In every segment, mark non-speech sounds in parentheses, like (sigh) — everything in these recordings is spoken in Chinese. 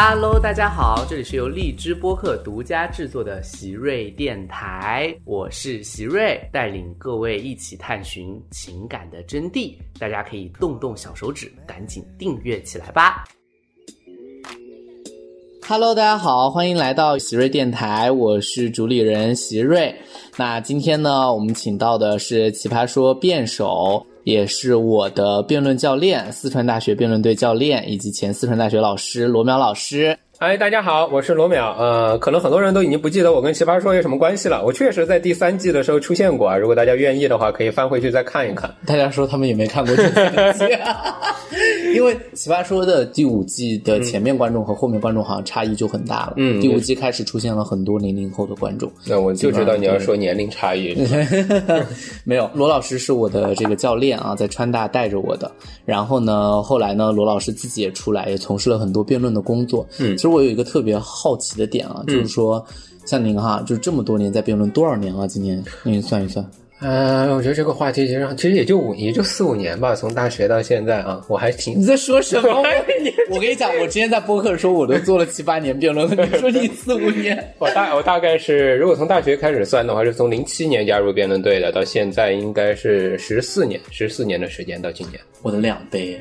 Hello，大家好，这里是由荔枝播客独家制作的席瑞电台，我是席瑞，带领各位一起探寻情感的真谛。大家可以动动小手指，赶紧订阅起来吧。Hello，大家好，欢迎来到席瑞电台，我是主理人席瑞。那今天呢，我们请到的是奇葩说辩手。也是我的辩论教练，四川大学辩论队教练，以及前四川大学老师罗淼老师。嗨，大家好，我是罗淼。呃，可能很多人都已经不记得我跟奇葩说有什么关系了。我确实在第三季的时候出现过啊。如果大家愿意的话，可以翻回去再看一看。(laughs) 大家说他们也没看过这季，(laughs) 因为奇葩说的第五季的前面观众和后面观众好像差异就很大了。嗯，第五季开始出现了很多零零后的观众。那我就知道你要说年龄差异。(laughs) 没有，罗老师是我的这个教练啊，在川大带着我的。然后呢，后来呢，罗老师自己也出来，也从事了很多辩论的工作。嗯。我有一个特别好奇的点啊，就是说，像您哈，就是这么多年在辩论，多少年了？今年您算一算。呃，我觉得这个话题其实其实也就五，也就四五年吧，从大学到现在啊，我还挺你在说什么？(laughs) 我跟你讲，我之前在播客说我都做了七八年辩论了，你说你四五年？(laughs) 我大我大概是，如果从大学开始算的话，是从零七年加入辩论队的，到现在应该是十四年，十四年的时间到今年，我的两倍。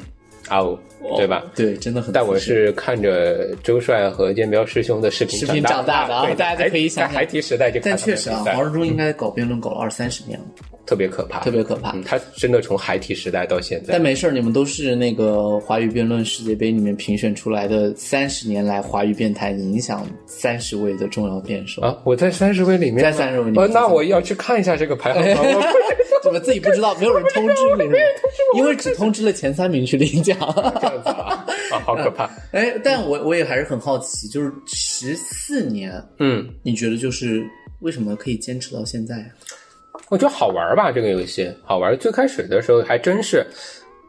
哦，对吧？对，真的很。但我是看着周帅和建彪师兄的视频视频长大的啊，大家就可以想，在孩提时代就。但确实啊，黄志忠应该搞辩论搞了二三十年了，特别可怕，特别可怕。他真的从孩提时代到现在。但没事儿你们都是那个华语辩论世界杯里面评选出来的三十年来华语辩坛影响三十位的重要辩手啊！我在三十位里面，在三十位里面，那我要去看一下这个排行榜。(laughs) (laughs) 怎么自己不知道？没有人通知你，因为只通知了前三名去领奖。这样子啊，啊，好 (laughs) 可怕！哎，但我我也还是很好奇，就是十四年，嗯，你觉得就是为什么可以坚持到现在？我觉得好玩吧，这个游戏好玩。最开始的时候还真是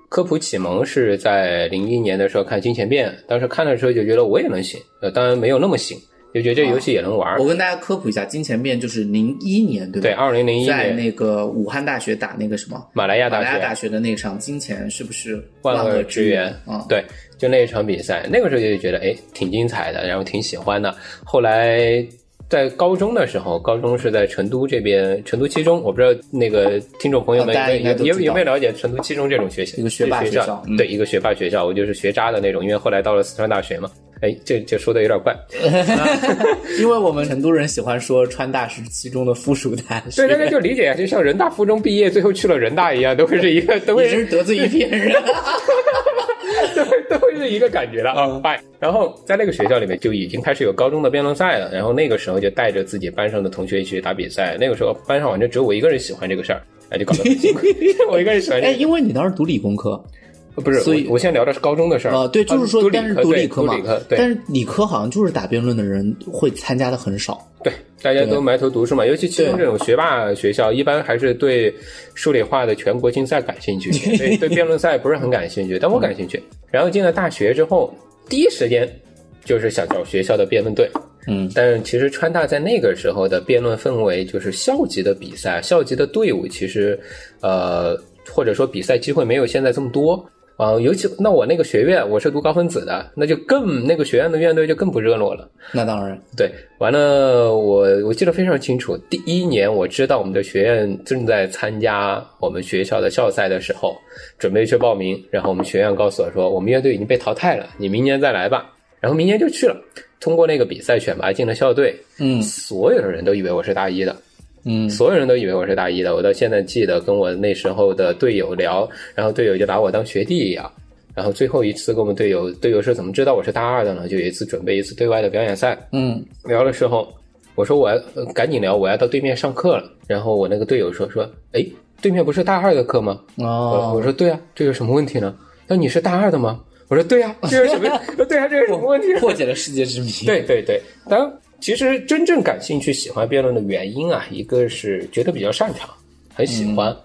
科普启蒙是在零一年的时候看《金钱变》，当时看的时候就觉得我也能行，呃，当然没有那么行。就觉得这游戏也能玩。我跟大家科普一下，金钱变就是零一年，对吧？对，二零零一年在那个武汉大学打那个什么马来亚大学大学的那场金钱是不是万恶之源？啊，对，就那一场比赛，那个时候就觉得哎挺精彩的，然后挺喜欢的。后来在高中的时候，高中是在成都这边，成都七中，我不知道那个听众朋友们有有有没有了解成都七中这种学校？一个学霸学校，对，一个学霸学校，我就是学渣的那种，因为后来到了四川大学嘛。哎，这这说的有点怪，(laughs) 因为我们成都人喜欢说川大是其中的附属大学。对，大家就理解啊，就像人大附中毕业，最后去了人大一样，都会是一个，都会是得罪一片人，(laughs) 都会都会是一个感觉了啊。拜。然后在那个学校里面就已经开始有高中的辩论赛了，然后那个时候就带着自己班上的同学一起去打比赛。那个时候班上好像只有我一个人喜欢这个事儿，哎，就搞得很辛苦。(laughs) 我一个人喜欢。哎，因为你当时读理工科。不是，所以我现在聊的是高中的事儿啊。对，就是说，但是读理科嘛，但是理科好像就是打辩论的人会参加的很少。对，大家都埋头读书嘛，尤其其中这种学霸学校，一般还是对数理化的全国竞赛感兴趣，对对辩论赛不是很感兴趣。但我感兴趣。然后进了大学之后，第一时间就是想找学校的辩论队。嗯，但是其实川大在那个时候的辩论氛围，就是校级的比赛、校级的队伍，其实呃，或者说比赛机会没有现在这么多。啊，尤其那我那个学院，我是读高分子的，那就更那个学院的院队就更不热络了。那当然，对，完了，我我记得非常清楚，第一年我知道我们的学院正在参加我们学校的校赛的时候，准备去报名，然后我们学院告诉我说，我们乐队已经被淘汰了，你明年再来吧。然后明年就去了，通过那个比赛选拔进了校队。嗯，所有的人都以为我是大一的。嗯，所有人都以为我是大一的，我到现在记得跟我那时候的队友聊，然后队友就把我当学弟一样。然后最后一次跟我们队友，队友是怎么知道我是大二的呢？就有一次准备一次对外的表演赛，嗯，聊的时候，我说我要赶紧聊，我要到对面上课了。然后我那个队友说说，哎，对面不是大二的课吗？哦，我说对啊，这有什么问题呢？那你是大二的吗？我说对啊，这有什么？(laughs) 对啊，这有什么问题？破解了世界之谜。对对对，当然。其实真正感兴趣、喜欢辩论的原因啊，一个是觉得比较擅长，很喜欢，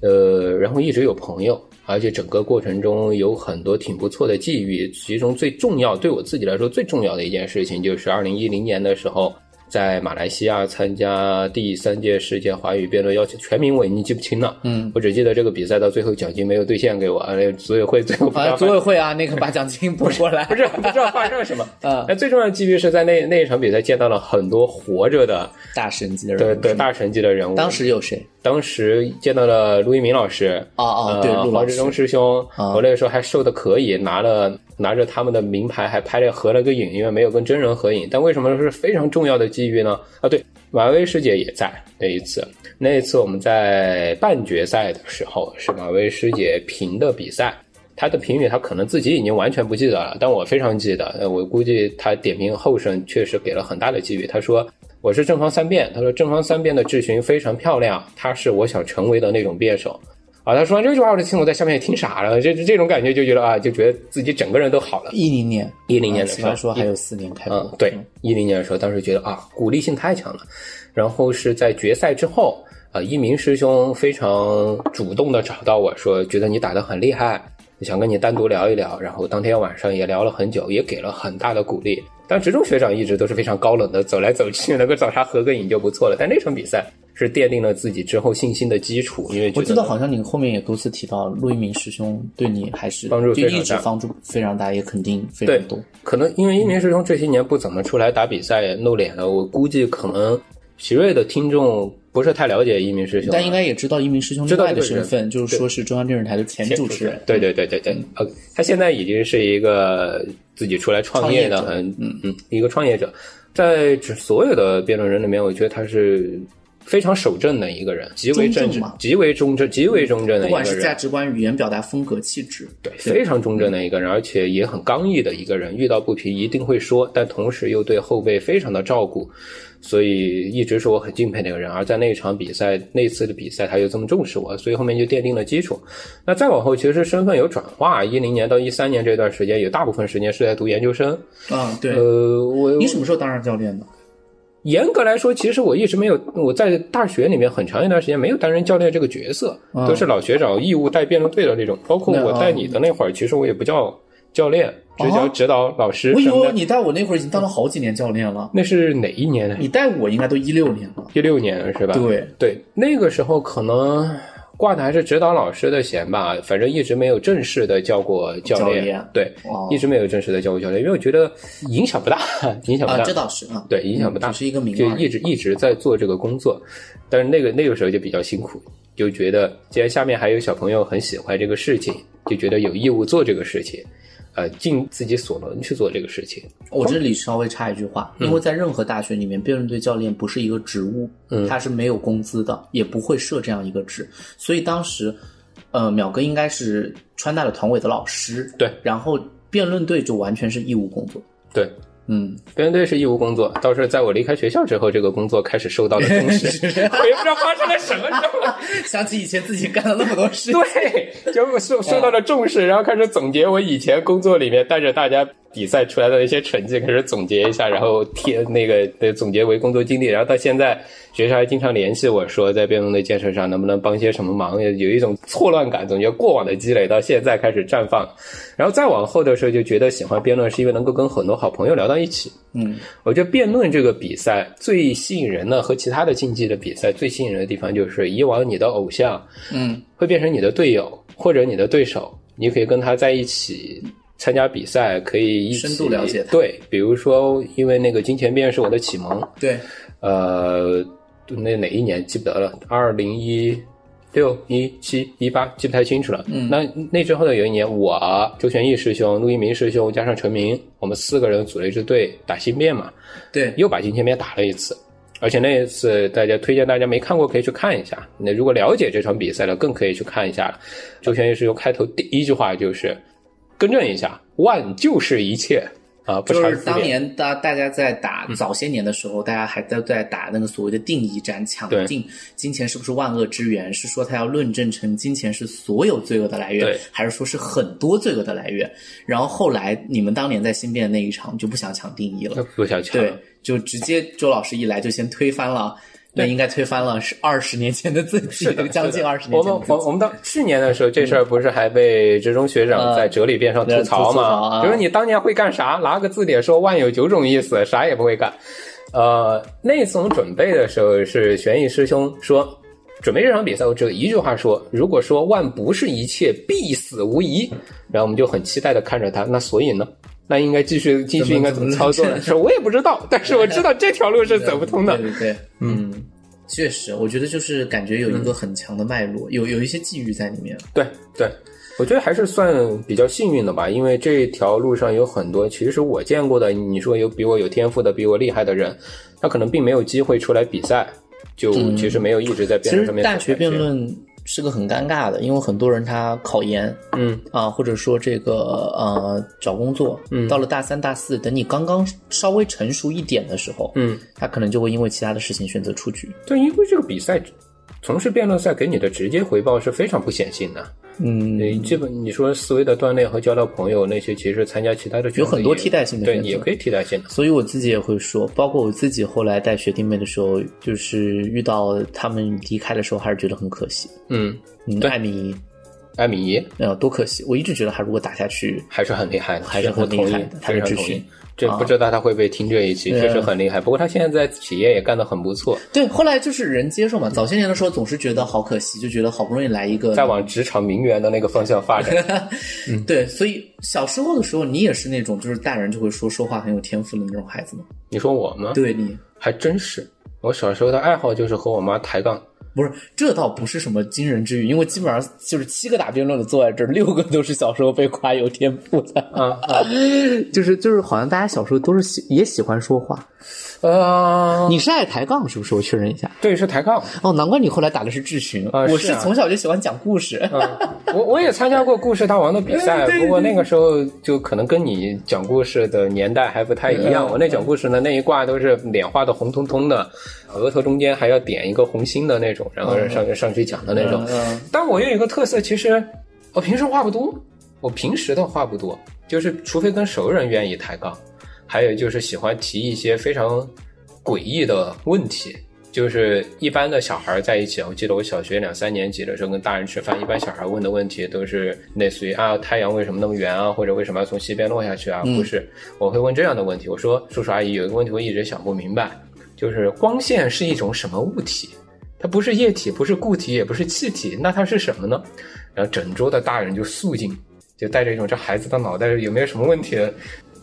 呃，然后一直有朋友，而且整个过程中有很多挺不错的际遇。其中最重要，对我自己来说最重要的一件事情，就是二零一零年的时候，在马来西亚参加第三届世界华语辩论邀请，全名我已经记不清了。嗯，我只记得这个比赛到最后奖金没有兑现给我，那组委会最后啊，组委会啊，那个把奖金补过来，(laughs) 不是不知道发生了什么。啊，(laughs) 那最重要的机遇是在那那一场比赛见到了很多活着的大神级的人物，对对大神级的人物。当时有谁？当时见到了陆一鸣老师，哦哦，对，黄志忠师兄，啊我那个时候还瘦的可以，拿了拿着他们的名牌还拍了合了个影，因为没有跟真人合影。但为什么是非常重要的机遇呢？啊，对，马薇师姐也在那一次。那一次我们在半决赛的时候，是马薇师姐评的比赛。她的评语，她可能自己已经完全不记得了，但我非常记得。呃，我估计她点评后生确实给了很大的机遇。她说：“我是正方三辩。”他说：“正方三辩的质询非常漂亮，他是我想成为的那种辩手。”啊，他说完这句话，我就听我在下面也听傻了，这 (laughs) 这这种感觉就觉得啊，就觉得自己整个人都好了。一零年，一零年的奇时候葩说还有四年开播嗯，，对，一零年的时候，当时觉得啊，鼓励性太强了。然后是在决赛之后，啊，一鸣师兄非常主动的找到我说，觉得你打得很厉害，想跟你单独聊一聊。然后当天晚上也聊了很久，也给了很大的鼓励。但职中学长一直都是非常高冷的，走来走去，(laughs) 能够找他合个影就不错了。但那场比赛是奠定了自己之后信心的基础，因为觉我记得好像你后面也多次提到，陆一鸣师兄对你还是帮助就非常大一直帮助非常大，也肯定非对常多。可能因为一鸣师兄这些年不怎么出来打比赛露脸了，我估计可能奇瑞的听众不是太了解一鸣师兄啊，但应该也知道一鸣师兄另外的身份，就是说是中央电视台的前主持人。对对对对对，呃，他现在已经是一个自己出来创业的嗯嗯一个创业者，在这所有的辩论人里面，我觉得他是非常守正的一个人，极为正直极为忠正，极为忠正的一个人不管是。价值观、语言表达风格、气质，对，非常忠正的一个人，而且也很刚毅的一个人，遇到不平一定会说，但同时又对后辈非常的照顾，所以一直是我很敬佩的一个人。而在那场比赛，那次的比赛，他又这么重视我，所以后面就奠定了基础。那再往后，其实身份有转化，一零年到一三年这段时间，有大部分时间是在读研究生。啊，对。呃，我你什么时候当上教练的？严格来说，其实我一直没有我在大学里面很长一段时间没有担任教练这个角色，嗯都是老学长义务带辩论队的那种。包括我带你的那会儿，其实我也不叫教练，只叫指导老师我以。为你带我那会儿已经当了好几年教练了，那是哪一年呢？你带我应该都一六年了。一六年是吧？对，对，那个时候可能挂的还是指导老师的衔吧，反正一直没有正式的教过教练。教练。对，哦。一直没有正式的教过教练，因为我觉得影响不大，(laughs) 影响不啊，大。这倒是啊，对，影响不大，只是一个名就一直一直在做这个工作，但是那个那个时候就比较辛苦，就觉得既然下面还有小朋友很喜欢这个事情，就觉得有义务做这个事情，呃，尽自己所能去做这个事情。我这里稍微插一句话，因为在任何大学里面，辩论队教练不是一个职务，嗯他是没有工资的，也不会设这样一个职。所以当时，呃，淼哥应该是川大的团委的老师，对，然后辩论队就完全是义务工作。对，嗯，辩论队是义务工作，倒是在我离开学校之后，这个工作开始受到了重视。(laughs) 我也不知道发生了什么，时候？想起以前自己干了那么多事，对，结果受受到了重视，然后开始总结我以前工作里面带着大家比赛出来的一些成绩，开始总结一下，然后贴那个呃总结为工作经历，然后到现在学校还经常联系我说，在辩论的建设上能不能帮些什么忙，有一种错乱感，总觉过往的积累到现在开始绽放，然后再往后的时候就觉得喜欢辩论是因为能够跟很多好朋友聊到一起，嗯，我觉得辩论这个比赛最吸引人的和其他的竞技的比赛最吸引人的地方，就是以往你的偶像，嗯，会变成你的队友或者你的对手，你可以跟他在一起参加比赛，可以一起深度了解他对，比如说，因为那个金钱变是我的启蒙，对，呃，那哪一年记不得了，二零一六、一七、一八记不太清楚了。嗯那那之后的有一年，我周玄义师兄、陆一鸣师兄加上陈明，我们四个人组了一支队打新变嘛，对，又把金钱变打了一次。而且那一次，大家推荐大家没看过可以去看一下。那如果了解这场比赛了，更可以去看一下了。周玄义师兄开头第一句话就是更正一下，万就是一切啊，不就是当。年大大家在打早些年的时候，大家还在在打那个所谓的定义战，抢定金钱是不是万恶之源？是说他要论证成金钱是所有罪恶的来源，还是说是很多罪恶的来源？然后后来你们当年在新辩那一场就不想抢定义了，不想抢对，就直接周老师一来就先推翻了。那应该推翻了是二十年前的自己，将近二十年我们前的自己。我我们当去年的时候，这事儿不是还被职中学长在哲理边上吐槽吗？就说你当年会干啥？拿个字典说万有九种意思，啥也不会干。呃，那次我们准备的时候是玄毅师兄说，准备这场比赛我只有一句话说，如果说万不是一切，必死无疑。然后我们就很期待的看着他，那所以呢？那应该继续继续应该怎么操作呢？(laughs) 说我也不知道，但是我知道这条路是走不通的。对对对，嗯，确实，我觉得就是感觉有一个很强的脉络，有有一些际遇在里面。对对，我觉得还是算比较幸运的吧，因为这条路上有很多其实我见过的，你说有比我有天赋的、比我厉害的人，他可能并没有机会出来比赛，就其实没有一直在辩论上面。大学辩论。是个很尴尬的，因为很多人他考研，嗯啊，或者说这个呃找工作，嗯，到了大三、大四，等你刚刚稍微成熟一点的时候，嗯，他可能就会因为其他的事情选择出局。对，因为这个比赛，从事辩论赛给你的直接回报是非常不显性的。嗯，你基本你说思维的锻炼和交到朋友那些，其实参加其他的有很多替代性的，对，也可以替代性的。所以我自己也会说，包括我自己后来带学弟妹的时候，就是遇到他们离开的时候，还是觉得很可惜。嗯，艾米，艾米，呃，多可惜！我一直觉得他如果打下去，还是很厉害的，还是很厉害的。他的咨询。这不知道他会不会听这一期，确实很厉害。不过他现在在企业也干得很不错。对，后来就是人接受嘛。早些年的时候总是觉得好可惜，就觉得好不容易来一个，再往职场名媛的那个方向发展。(laughs) 嗯，对。所以小时候的时候，你也是那种就是大人就会说说话很有天赋的那种孩子吗？你说我吗？对你还真是。我小时候的爱好就是和我妈抬杠。不是，这倒不是什么惊人之语，因为基本上就是七个打辩论的坐在这儿，六个都是小时候被夸有天赋的啊，(laughs) 就是就是，好像大家小时候都是喜也喜欢说话。呃，你是爱抬杠是不是？我确认一下，对，是抬杠。哦，难怪你后来打的是智询。我是从小就喜欢讲故事。我我也参加过故事大王的比赛，不过那个时候就可能跟你讲故事的年代还不太一样。我那讲故事呢，那一挂都是脸画的红彤彤的，额头中间还要点一个红心的那种，然后上上去讲的那种。但我有一个特色，其实我平时话不多，我平时的话不多，就是除非跟熟人愿意抬杠。还有就是喜欢提一些非常诡异的问题，就是一般的小孩在一起，我记得我小学两三年级的时候跟大人吃饭，一般小孩问的问题都是类似于啊太阳为什么那么圆啊，或者为什么要从西边落下去啊？不是，我会问这样的问题。我说叔叔阿姨有一个问题我一直想不明白，就是光线是一种什么物体？它不是液体，不是固体，也不是气体，那它是什么呢？然后整桌的大人就肃静，就带着一种这孩子的脑袋有没有什么问题？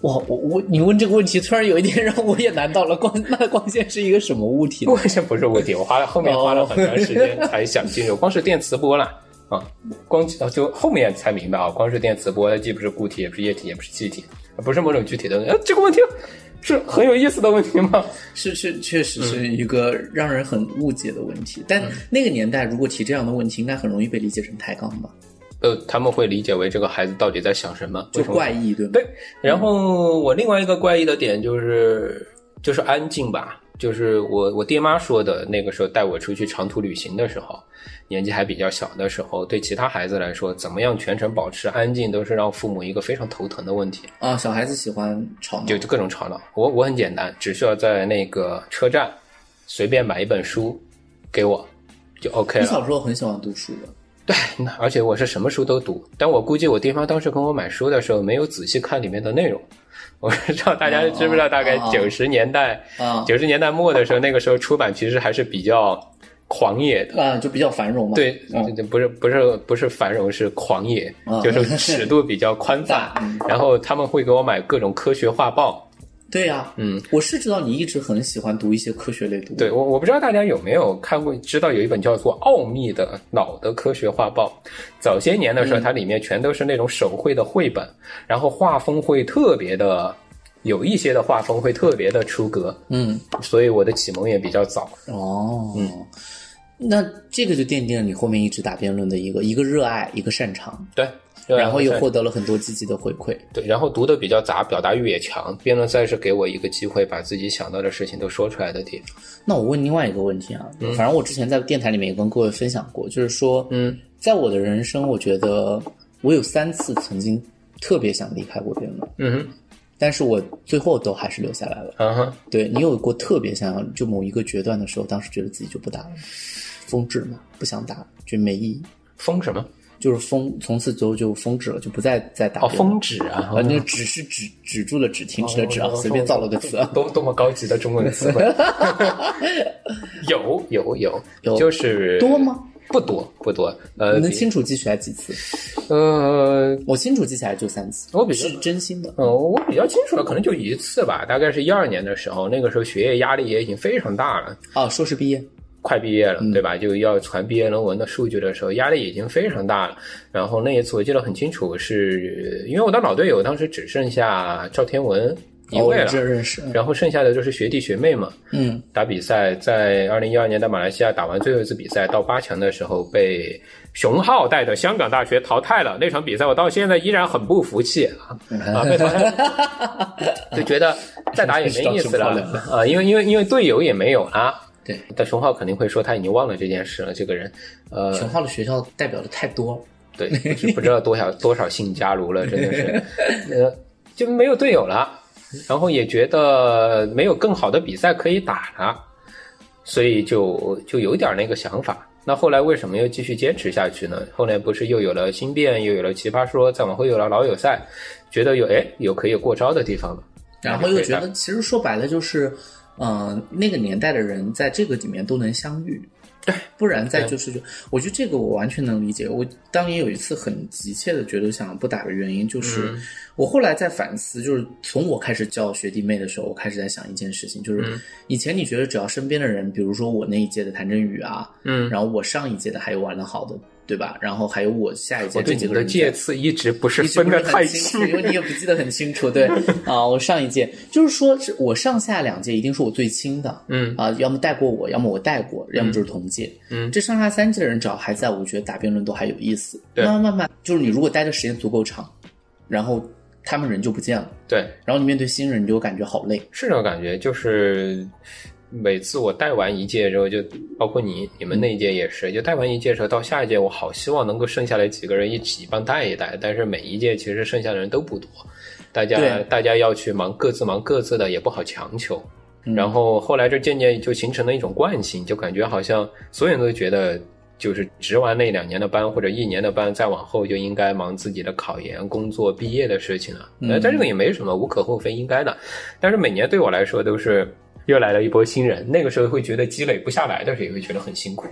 哇，我我你问这个问题，突然有一点让我也难到了。光那光线是一个什么物体？光线不是物体，我花了后面花了很长时间才想清楚。(laughs) 光是电磁波啦啊，光就后面才明白啊，光是电磁波，它既不是固体，也不是液体，也不是气体，不是某种具体的。啊，这个问题是很有意思的问题吗？(laughs) 是是，确实是一个让人很误解的问题。但那个年代如果提这样的问题，应该很容易被理解成抬杠吧？呃，他们会理解为这个孩子到底在想什么？就怪异，对吗？对。然后我另外一个怪异的点就是，就是安静吧。就是我我爹妈说的，那个时候带我出去长途旅行的时候，年纪还比较小的时候，对其他孩子来说，怎么样全程保持安静，都是让父母一个非常头疼的问题啊。小孩子喜欢吵闹，就就各种吵闹。我我很简单，只需要在那个车站随便买一本书给我，就 OK 了。你小时候很喜欢读书的。(laughs) 对，而且我是什么书都读，但我估计我爹妈当时跟我买书的时候没有仔细看里面的内容。我不知道大家知不知道，大概九十年代，九十年代末的时候，那个时候出版其实还是比较狂野的啊，就比较繁荣嘛。对，不是不是不是繁荣，是狂野，就是 (laughs) 尺度比较宽泛。然后他们会给我买各种科学画报。对呀，嗯，我是知道你一直很喜欢读一些科学类读物。对我，我不知道大家有没有看过，知道有一本叫做《奥秘的脑的科学画报》。早些年的时候，它里面全都是那种手绘的绘本，然后画风会特别的，有一些的画风会特别的出格。嗯，所以我的启蒙也比较早。哦，嗯，那这个就奠定了你后面一直打辩论的一个一个热爱，一个擅长。对。然后又获得了很多积极的回馈。对，然后读的比较杂，表达欲也强。辩论赛是给我一个机会，把自己想到的事情都说出来的地方。那我问另外一个问题啊，反正我之前在电台里面也跟各位分享过，就是说，嗯，在我的人生，我觉得我有三次曾经特别想离开过辩论，嗯哼，但是我最后都还是留下来了。嗯哼，对你有过特别想要就某一个决断的时候，当时觉得自己就不打了，疯治嘛，不想打，觉得没意义。疯什么？就是封，从此之后就封止了，就不再再打哦，封止啊，啊，那个止是止止住了，止停止了止啊，随便造了个词啊。多多么高级的中文词汇。(laughs) 有有有有就是多吗？不多不多，呃你，能清楚记起来几次？呃，我清楚记起来就三次，我比较是真心的。呃，我比较清楚的可能就一次吧，大概是一二年的时候，那个时候学业压力也已经非常大了，哦，硕士毕业，快毕业了，对吧？就要传毕业论文的数据的时候，压力已经非常大了。然后那一次我记得很清楚，是因为我的老队友当时只剩下赵天文一哦，位了，认识。然后剩下的就是学弟学妹嘛。嗯，打比赛，在二零一二年在马来西亚打完最后一次比赛，到八强的时候被熊浩带的香港大学淘汰了。那场比赛我到现在依然很不服气啊啊！被淘汰了，(laughs) 就觉得再打也没意思了 (laughs) 啊，因为因为因为队友也没有了。对，但熊浩肯定会说他已经忘了这件事了。这个人，呃，熊浩的学校代表的太多了。对，不知道多少多少姓家奴了，真的是，(laughs) 呃，就没有队友了，然后也觉得没有更好的比赛可以打了，所以就就有点那个想法。那后来为什么又继续坚持下去呢？后来不是又有了新变，又有了奇葩说，再往后有了老友赛，觉得有哎有可以过招的地方了，然后又觉得，其实说白了就是，嗯、那个年代的人在这个里面都能相遇，对，不然再就是，我觉得这个我完全能理解。我当年有一次很急切的觉得想不打的原因，就是、嗯我后来在反思，就是从我开始教学弟妹的时候，我开始在想一件事情，就是嗯以前你觉得只要身边的人，比如说我那一届的谭振宇啊，嗯，然后我上一届的还有玩的好的，对吧？然后还有我下一届这几个人在届次一直不是一直不是分得太很清楚，因为你也不记得很清楚。对 (laughs) 啊，我上一届就是说，是我上下两届一定是我最亲的，嗯啊，要么带过我，要么我带过，要么就是同届。嗯这上下三届的人只要还在，我觉得打辩论都还有意思。对慢慢慢慢，就是你如果待的时间足够长，然后他们人就不见了，对。然后你面对新人，你就感觉好累。是这种感觉，就是每次我带完一届之后，就包括你你们那一届也是，就带完一届之后到下一届，我好希望能够剩下来几个人一起帮带一带，但是每一届其实剩下的人都不多，大家大家要去忙各自忙各自的，也不好强求。嗯然后后来这渐渐就形成了一种惯性，就感觉好像所有人都觉得。就是值完那两年的班或者一年的班，再往后就应该忙自己的考研、工作、毕业的事情了。呃，但这个也没什么，无可厚非，应该的。但是每年对我来说都是又来了一波新人，那个时候会觉得积累不下来的时候，也会觉得很辛苦。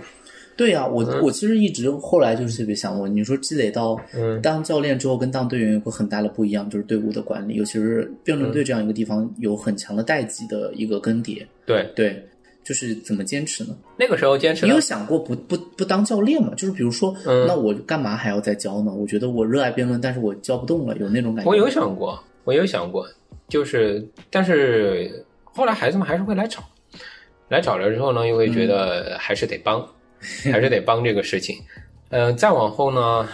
对呀、我、嗯我其实一直后来就是特别想问，你说积累到嗯当教练之后，跟当队员有个很大的不一样，就是队伍的管理，尤其是辩论嗯队这样一个地方，有很强的代际的一个更迭。对，对，就是怎么坚持呢？那个时候坚持你有，想过不不不当教练吗？就是比如说，嗯那我干嘛还要再教呢？我觉得我热爱辩论，但是我教不动了，有那种感觉。我有想过，我有想过，就是但是后来孩子们还是会来找，来找了之后呢，又会觉得还是得帮，还是得帮这个事情。嗯、再往后呢，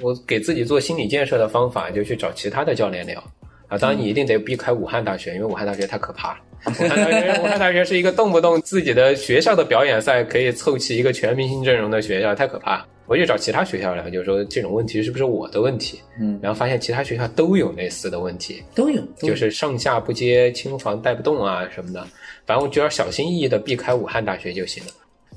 我给自己做心理建设的方法就去找其他的教练聊。啊，当然你一定得避开武汉大学，因为武汉大学太可怕了。武汉大学，武汉大学是一个动不动自己的学校的表演赛可以凑齐一个全明星阵容的学校，太可怕了。我就找其他学校聊，就是说这种问题是不是我的问题？嗯，然后发现其他学校都有类似的问题，都有，都有就是上下不接、青房带不动啊什么的。反正我只要小心翼翼的避开武汉大学就行了。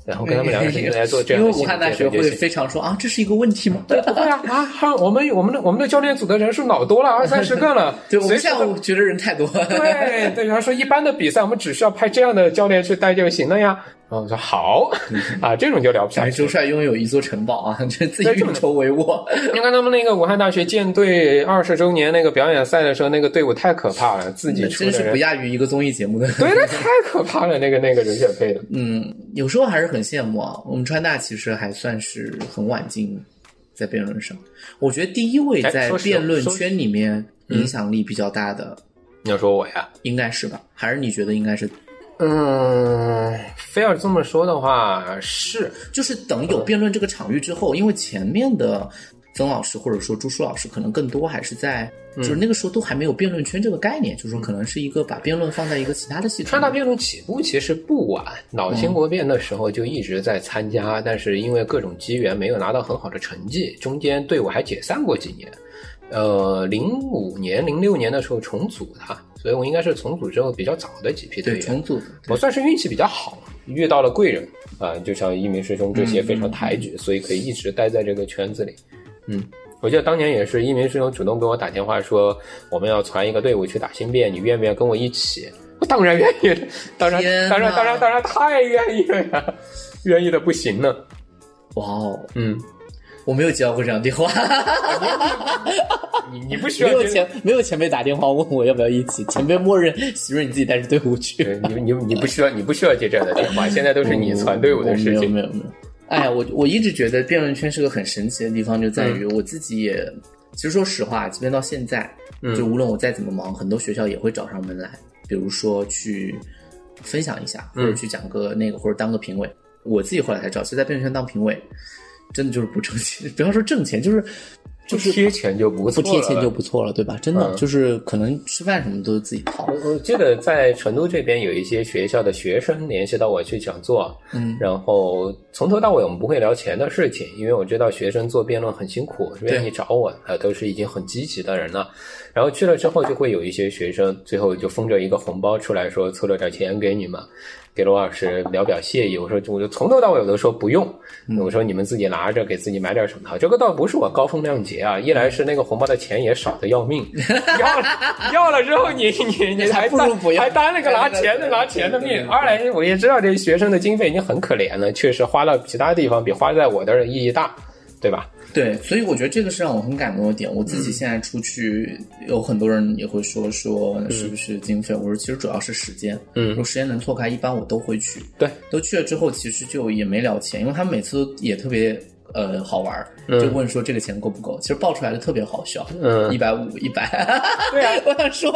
然后跟他们两个人来做这样因的因为武汉大学。会非常说啊，这是一个问题吗？对啊啊！哈我们我们的我们的教练组的人数老多了，二三十个了。(laughs) 对，我们随时都现在觉得人太多。对对，他说一般的比赛我们只需要派这样的教练去带就行了呀。然后我说好 (laughs) 啊，这种就聊不下哎，去周。帅拥有一座城堡啊，(laughs) 这自己运筹帷幄。(laughs) 你看他们那个武汉大学舰队二十周年那个表演赛的时候，那个队伍太可怕了，自己真是不，亚于一个综艺节目的。对，那太可怕了，那个那个人选配的。嗯，有时候还是很羡慕啊。我们川大其实还算是很晚进在辩论上，我觉得第一位在辩论圈里面影响力比较大的，你要说我呀？应该是吧？还是你觉得应该是？嗯，非要这么说的话，是就是等有辩论这个场域之后，因为前面的曾老师或者说朱舒老师可能更多还是在，就是那个时候都还没有辩论圈这个概念，就是说可能是一个把辩论放在一个其他的系统。川大辩论起步其实不晚，老兴国辩的时候就一直在参加，但是因为各种机缘没有拿到很好的成绩，中间队伍还解散过几年。呃，零五年、零六年的时候重组的，所以我应该是重组之后比较早的几批队员。对重组的，我算是运气比较好，遇到了贵人啊、就像一鸣师兄这些非常抬举，所以可以一直待在这个圈子里。嗯，我记得当年也是一鸣师兄主动给我打电话说，我们要传一个队伍去打新变，你愿不愿意跟我一起？我当然愿意，(laughs) 当然当然当然当然太愿意了呀，(laughs) 愿意的不行呢。哇哦，嗯，我没有接到过这样电话。你 (laughs) 你不需要没有前没有前辈打电话问我要不要一起，前辈默认希润你自己带着队伍去。你你你不需要你不需要接这样的电话，现在都是你传队伍的事情。没有没有没有。哎呀，我我一直觉得辩论圈是个很神奇的地方，就在于我自己也，其实说实话，即便到现在，就无论我再怎么忙，很多学校也会找上门来，比如说去分享一下，或者去讲个那个，或者当个评委。我自己后来才知道，其实，在辩论圈当评委，真的就是不挣钱，(laughs) 不要说挣钱，就是。就是贴钱就不不贴钱就不错了，对吧？真的就是可能吃饭什么都是自己掏。我记得在成都这边有一些学校的学生联系到我去讲座，嗯，然后从头到尾我们不会聊钱的事情，因为我知道学生做辩论很辛苦，愿意找我，啊，都是已经很积极的人了。然后去了之后，就会有一些学生最后就封着一个红包出来说，凑了点钱给你们。给罗老师聊表谢意，我说我就从头到尾我都说不用，我说你们自己拿着给自己买点什么。这个倒不是我高风亮节啊，一来是那个红包的钱也少的要命，(laughs) 要了要了之后你你你还担还担了个拿钱的 (laughs) 拿钱的命。二来我也知道这学生的经费已经很可怜了，确实花到其他地方比花在我这儿意义大，对吧？对，所以我觉得这个是让我很感动的点。我自己现在出去，有很多人也会说说是不是经费？我说其实主要是时间。嗯，如果时间能错开，一般我都会去。对，都去了之后，其实就也没聊钱，因为他们每次都也特别。呃，好玩儿，就问说这个钱够不够？其实报出来的特别好笑，嗯，一百五，一百，对啊，(laughs) 我想说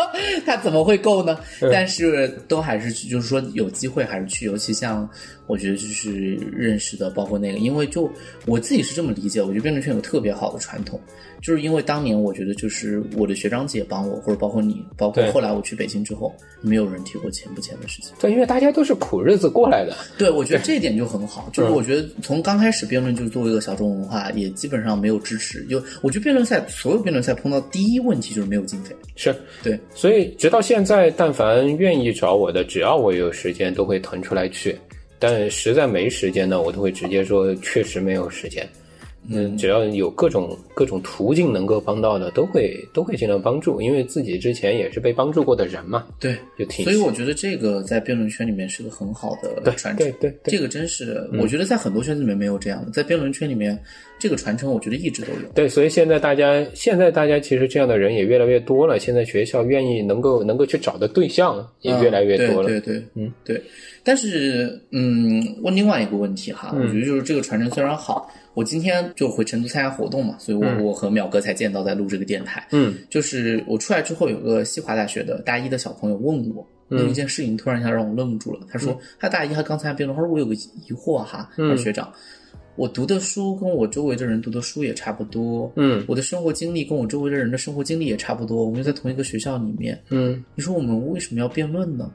他怎么会够呢？但是都还是就是说有机会还是去，尤其像我觉得就是认识的，包括那个，因为就我自己是这么理解，我觉得辩论圈有特别好的传统。就是因为当年我觉得，就是我的学长姐帮我，或者包括你，包括后来我去北京之后，没有人提过钱不钱的事情。对，因为大家都是苦日子过来的。对，我觉得这一点就很好。就是我觉得从刚开始辩论就作为一个小众文化，也基本上没有支持。就我觉得辩论赛所有辩论赛碰到第一问题就是没有经费。是对，所以直到现在，但凡愿意找我的，只要我有时间，都会腾出来去。但实在没时间呢，我都会直接说确实没有时间。嗯，只要有各种各种途径能够帮到的，都会都会尽量帮助，因为自己之前也是被帮助过的人嘛。对，就挺。所以我觉得这个在辩论圈里面是个很好的传承。对对对，这个真是，我觉得在很多圈子里面没有这样的，在辩论圈里面，这个传承我觉得一直都有。对，所以现在大家现在大家其实这样的人也越来越多了，现在学校愿意能够能够去找的对象也越来越多了。对对，嗯对。但是嗯，问另外一个问题哈，我觉得就是这个传承虽然好。我今天就回成都参加活动嘛，所以我我和淼哥才见到在录这个电台。嗯，就是我出来之后，有个西华大学的大一的小朋友问我，有一件事情突然一下让我愣住了。他说他大一他刚参加辩论，他说我有个疑惑哈，他说学长，我读的书跟我周围的人读的书也差不多，嗯，我的生活经历跟我周围的人的生活经历也差不多，我们又在同一个学校里面，嗯，你说我们为什么要辩论呢？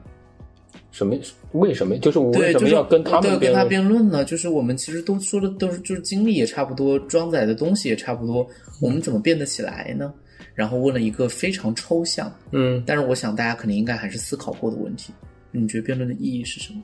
什么？为什么？就是我为什么要跟他们跟他辩论呢？就是我们其实都说的都是，就是经历也差不多，装载的东西也差不多，我们怎么辩得起来呢？然后问了一个非常抽象，嗯，但是我想大家肯定应该还是思考过的问题。你觉得辩论的意义是什么？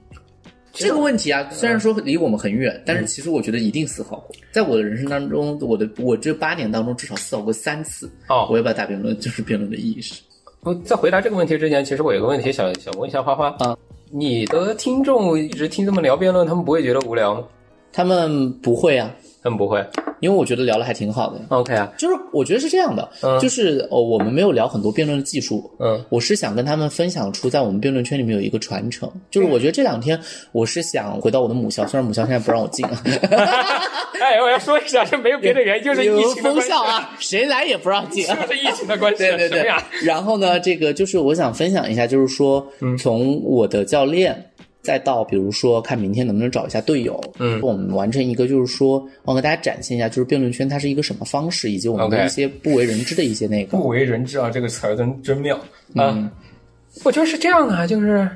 这个问题啊，虽然说离我们很远，但是其实我觉得一定思考过。在我的人生当中，我的我这八年当中至少思考过三次。哦，我要不要打辩论？就是辩论的意义是。我在回答这个问题之前，其实我有个问题想想问一下花花啊。你的听众一直听这么聊辩论，他们不会觉得无聊吗？他们不会啊，他们不会。因为我觉得聊的还挺好的，OK 啊，就是我觉得是这样的，就是哦，我们没有聊很多辩论的技术，嗯，我是想跟他们分享出在我们辩论圈里面有一个传承，就是我觉得这两天我是想回到我的母校，虽然母校现在不让我进啊，(laughs) 哎，我要说一下，这没有别的原因，(laughs) 就是疫情封校啊，谁来也不让进，(laughs) 是疫情的关系，对对对。然后呢，这个就是我想分享一下，就是说从我的教练。再到比如说看明天能不能找一下队友，嗯，我们完成一个就是说，我给大家展现一下，就是辩论圈它是一个什么方式，以及我们的一些不为人知的一些那个。不为人知啊，这个词儿真真妙啊！我觉得是这样的，就是，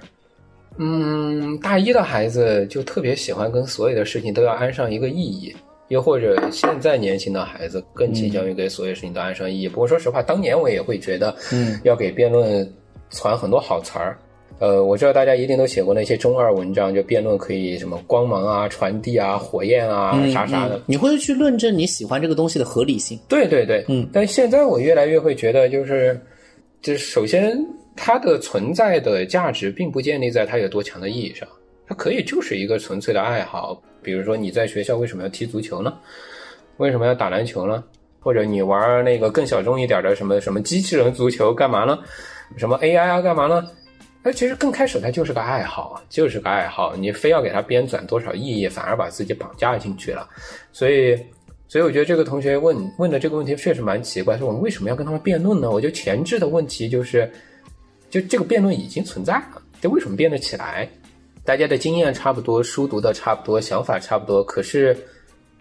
嗯，大一的孩子就特别喜欢跟所有的事情都要安上一个意义，又或者现在年轻的孩子更倾向于给所有事情都安上意义。不过说实话，当年我也会觉得，嗯，要给辩论传很多好词儿。呃，我知道大家一定都写过那些中二文章，就辩论可以什么光芒啊、传递啊、火焰啊啥啥的。你会去论证你喜欢这个东西的合理性？对对对，嗯。但现在我越来越会觉得，就是就是首先它的存在的价值并不建立在它有多强的意义上，它可以就是一个纯粹的爱好。比如说你在学校为什么要踢足球呢？为什么要打篮球呢？或者你玩那个更小众一点的什么什么机器人足球干嘛呢？什么 AI 啊干嘛呢？那其实更开始它就是个爱好，就是个爱好。你非要给它编纂多少意义，反而把自己绑架进去了。所以，所以我觉得这个同学问问的这个问题确实蛮奇怪，说我们为什么要跟他们辩论呢？我觉得前置的问题就是，就这个辩论已经存在了，这为什么辩得起来？大家的经验差不多，书读的差不多，想法差不多，可是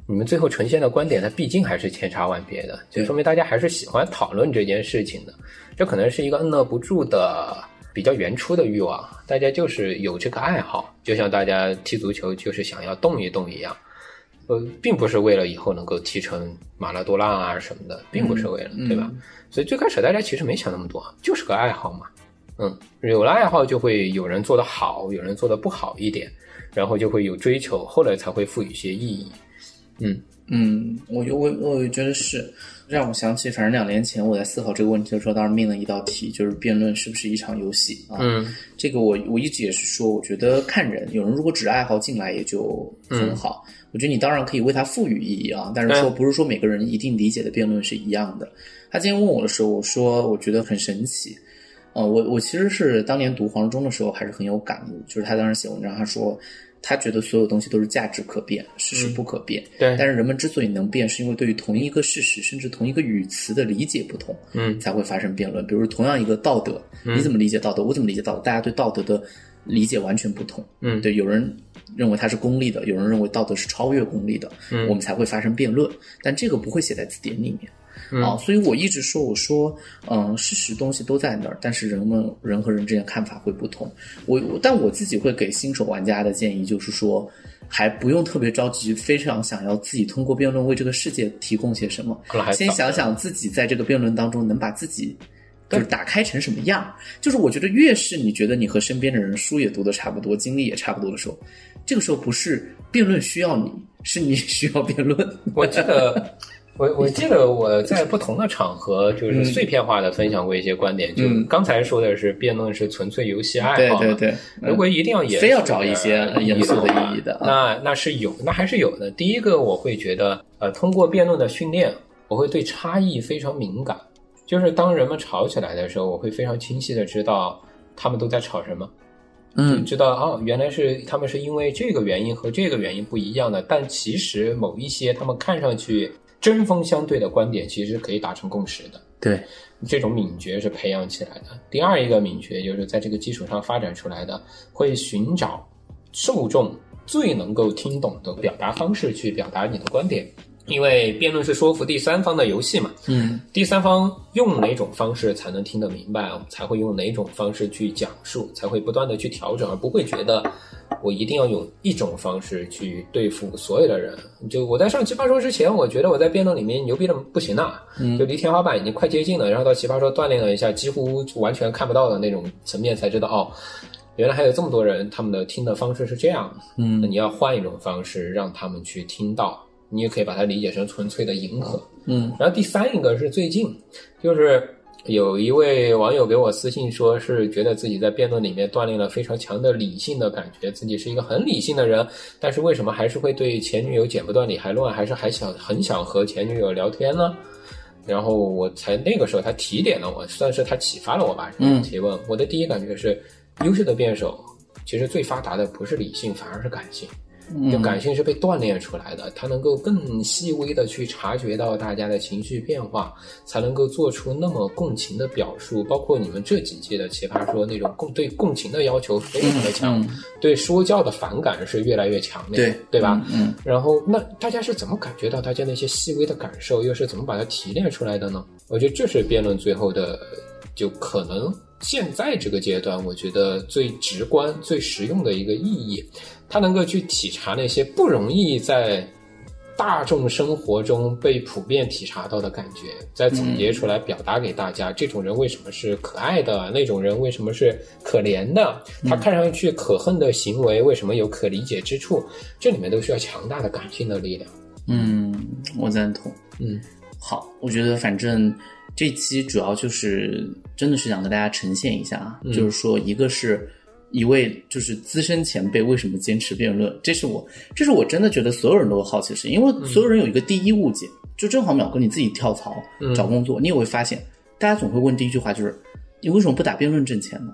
你们最后呈现的观点，它毕竟还是千差万别的，就说明大家还是喜欢讨论这件事情的。这可能是一个摁捺不住的。比较原初的欲望，大家就是有这个爱好，就像大家踢足球就是想要动一动一样，呃，并不是为了以后能够踢成马拉多纳啊什么的，并不是为了，对吧？所以最开始大家其实没想那么多，就是个爱好嘛，嗯，有了爱好就会有人做得好，有人做得不好一点，然后就会有追求，后来才会赋予一些意义，嗯。嗯，我我我觉得是。让我想起，反正两年前我在思考这个问题的时候，当时命了一道题，就是辩论是不是一场游戏啊？嗯，这个我我一直也是说，我觉得看人，有人如果只爱好进来也就很好。我觉得你当然可以为他赋予意义啊，但是说不是说每个人一定理解的辩论是一样的。他今天问我的时候，我说我觉得很神奇。呃，我我其实是当年读黄忠的时候还是很有感悟，就是他当时写文章，他说。他觉得所有东西都是价值可变，事实不可变。对，但是人们之所以能变，是因为对于同一个事实，甚至同一个语词的理解不同，嗯，才会发生辩论。比如同样一个道德，你怎么理解道德？我怎么理解道德？大家对道德的理解完全不同。嗯，对，有人认为它是功利的，有人认为道德是超越功利的，嗯，我们才会发生辩论。但这个不会写在字典里面。啊，所以我一直说，我说，嗯，事实东西都在那儿，但是人们人和人之间看法会不同。我，但我自己会给新手玩家的建议就是说，还不用特别着急，非常想要自己通过辩论为这个世界提供些什么。先想想自己在这个辩论当中能把自己就是打开成什么样。就是我觉得越是你觉得你和身边的人书也读的差不多，经历也差不多的时候，这个时候不是辩论需要你，是你需要辩论。我记得。我我记得我在不同的场合就是碎片化的分享过一些观点，就刚才说的是辩论是纯粹游戏爱好，对对对。如果一定要非要找一些严肃的意义的，那那是有，那还是有的。第一个我会觉得，呃，通过辩论的训练，我会对差异非常敏感，就是当人们吵起来的时候，我会非常清晰的知道他们都在吵什么，嗯，知道哦，原来是他们是因为这个原因和这个原因不一样的，但其实某一些他们看上去。针锋相对的观点其实可以达成共识的，对，这种敏觉是培养起来的。第二一个敏觉就是在这个基础上发展出来的，会寻找受众最能够听懂的表达方式去表达你的观点。因为辩论是说服第三方的游戏嘛，嗯，第三方用哪种方式才能听得明白，才会用哪种方式去讲述，才会不断的去调整，而不会觉得我一定要用一种方式去对付所有的人。就我在上奇葩说之前，我觉得我在辩论里面牛逼的不行了，就离天花板已经快接近了，然后到奇葩说锻炼了一下，几乎完全看不到的那种层面，才知道哦，原来还有这么多人，他们的听的方式是这样，嗯，那你要换一种方式让他们去听到。你也可以把它理解成纯粹的迎合，嗯。然后第三一个是最近，就是有一位网友给我私信说，是觉得自己在辩论里面锻炼了非常强的理性的感觉，自己是一个很理性的人，但是为什么还是会对前女友剪不断理还乱，还是还想很想和前女友聊天呢？然后我才那个时候他提点了我，算是他启发了我吧。嗯。提问，我的第一感觉是，优秀的辩手其实最发达的不是理性，反而是感性。就感性是被锻炼出来的，他能够更细微的去察觉到大家的情绪变化，才能够做出那么共情的表述。包括你们这几届的奇葩说那种共对共情的要求非常的强，对说教的反感是越来越强烈，对对吧？嗯。然后那大家是怎么感觉到大家那些细微的感受，又是怎么把它提炼出来的呢？我觉得这是辩论最后的，就可能现在这个阶段，我觉得最直观、最实用的一个意义。他能够去体察那些不容易在大众生活中被普遍体察到的感觉，再总结出来表达给大家。这种人为什么是可爱的？那种人为什么是可怜的？他看上去可恨的行为为什么有可理解之处？这里面都需要强大的感性的力量。嗯，我赞同。嗯，好，我觉得反正这期主要就是真的是想跟大家呈现一下啊，就是说一个是。一位就是资深前辈为什么坚持辩论？这是我，这是我真的觉得所有人都好奇的事，因为所有人有一个第一误解，就正好淼哥你自己跳槽找工作，你也会发现，大家总会问第一句话就是，你为什么不打辩论挣钱呢？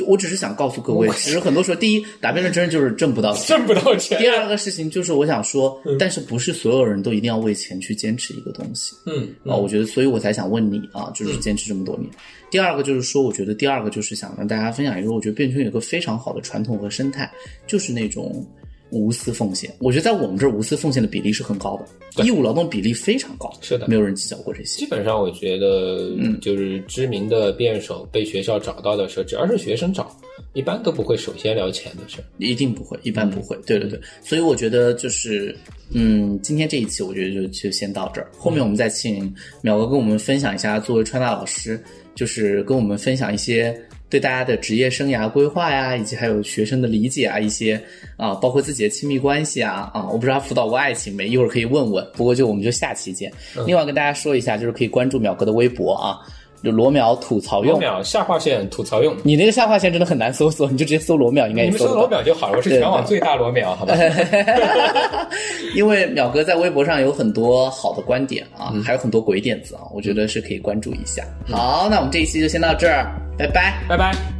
就我只是想告诉各位，其实很多时候，第一打辩论真的就是挣不到钱，挣不到钱。第二个事情就是我想说，但是不是所有人都一定要为钱去坚持一个东西？嗯啊，我觉得，所以我才想问你啊，就是坚持这么多年。第二个就是说，我觉得第二个就是想跟大家分享一个，我觉得辩圈有个非常好的传统和生态，就是那种。无私奉献，我觉得在我们这儿无私奉献的比例是很高的，义务劳动比例非常高，是的，没有人计较过这些。基本上，我觉得，嗯，就是知名的辩手被学校找到的时候，只要是学生找，一般都不会首先聊钱的事，一定不会，一般不会。对对对，所以我觉得就是，嗯，今天这一期我觉得就就先到这儿，后面我们再请淼哥跟我们分享一下，作为川大老师，就是跟我们分享一些。对大家的职业生涯规划呀，以及还有学生的理解啊，一些啊，包括自己的亲密关系啊啊，我不知道辅导过爱情没，一会儿可以问问。不过就我们就下期见。另外跟大家说一下，就是可以关注淼哥的微博啊。就罗淼吐槽用，罗淼下划线吐槽用。你那个下划线真的很难搜索，你就直接搜罗淼应该你们搜罗淼就好了，我是全网最大罗淼，好吧？(laughs) 因为淼哥在微博上有很多好的观点啊，还有很多鬼点子啊，我觉得是可以关注一下。好，那我们这一期就先到这儿，拜拜，拜拜。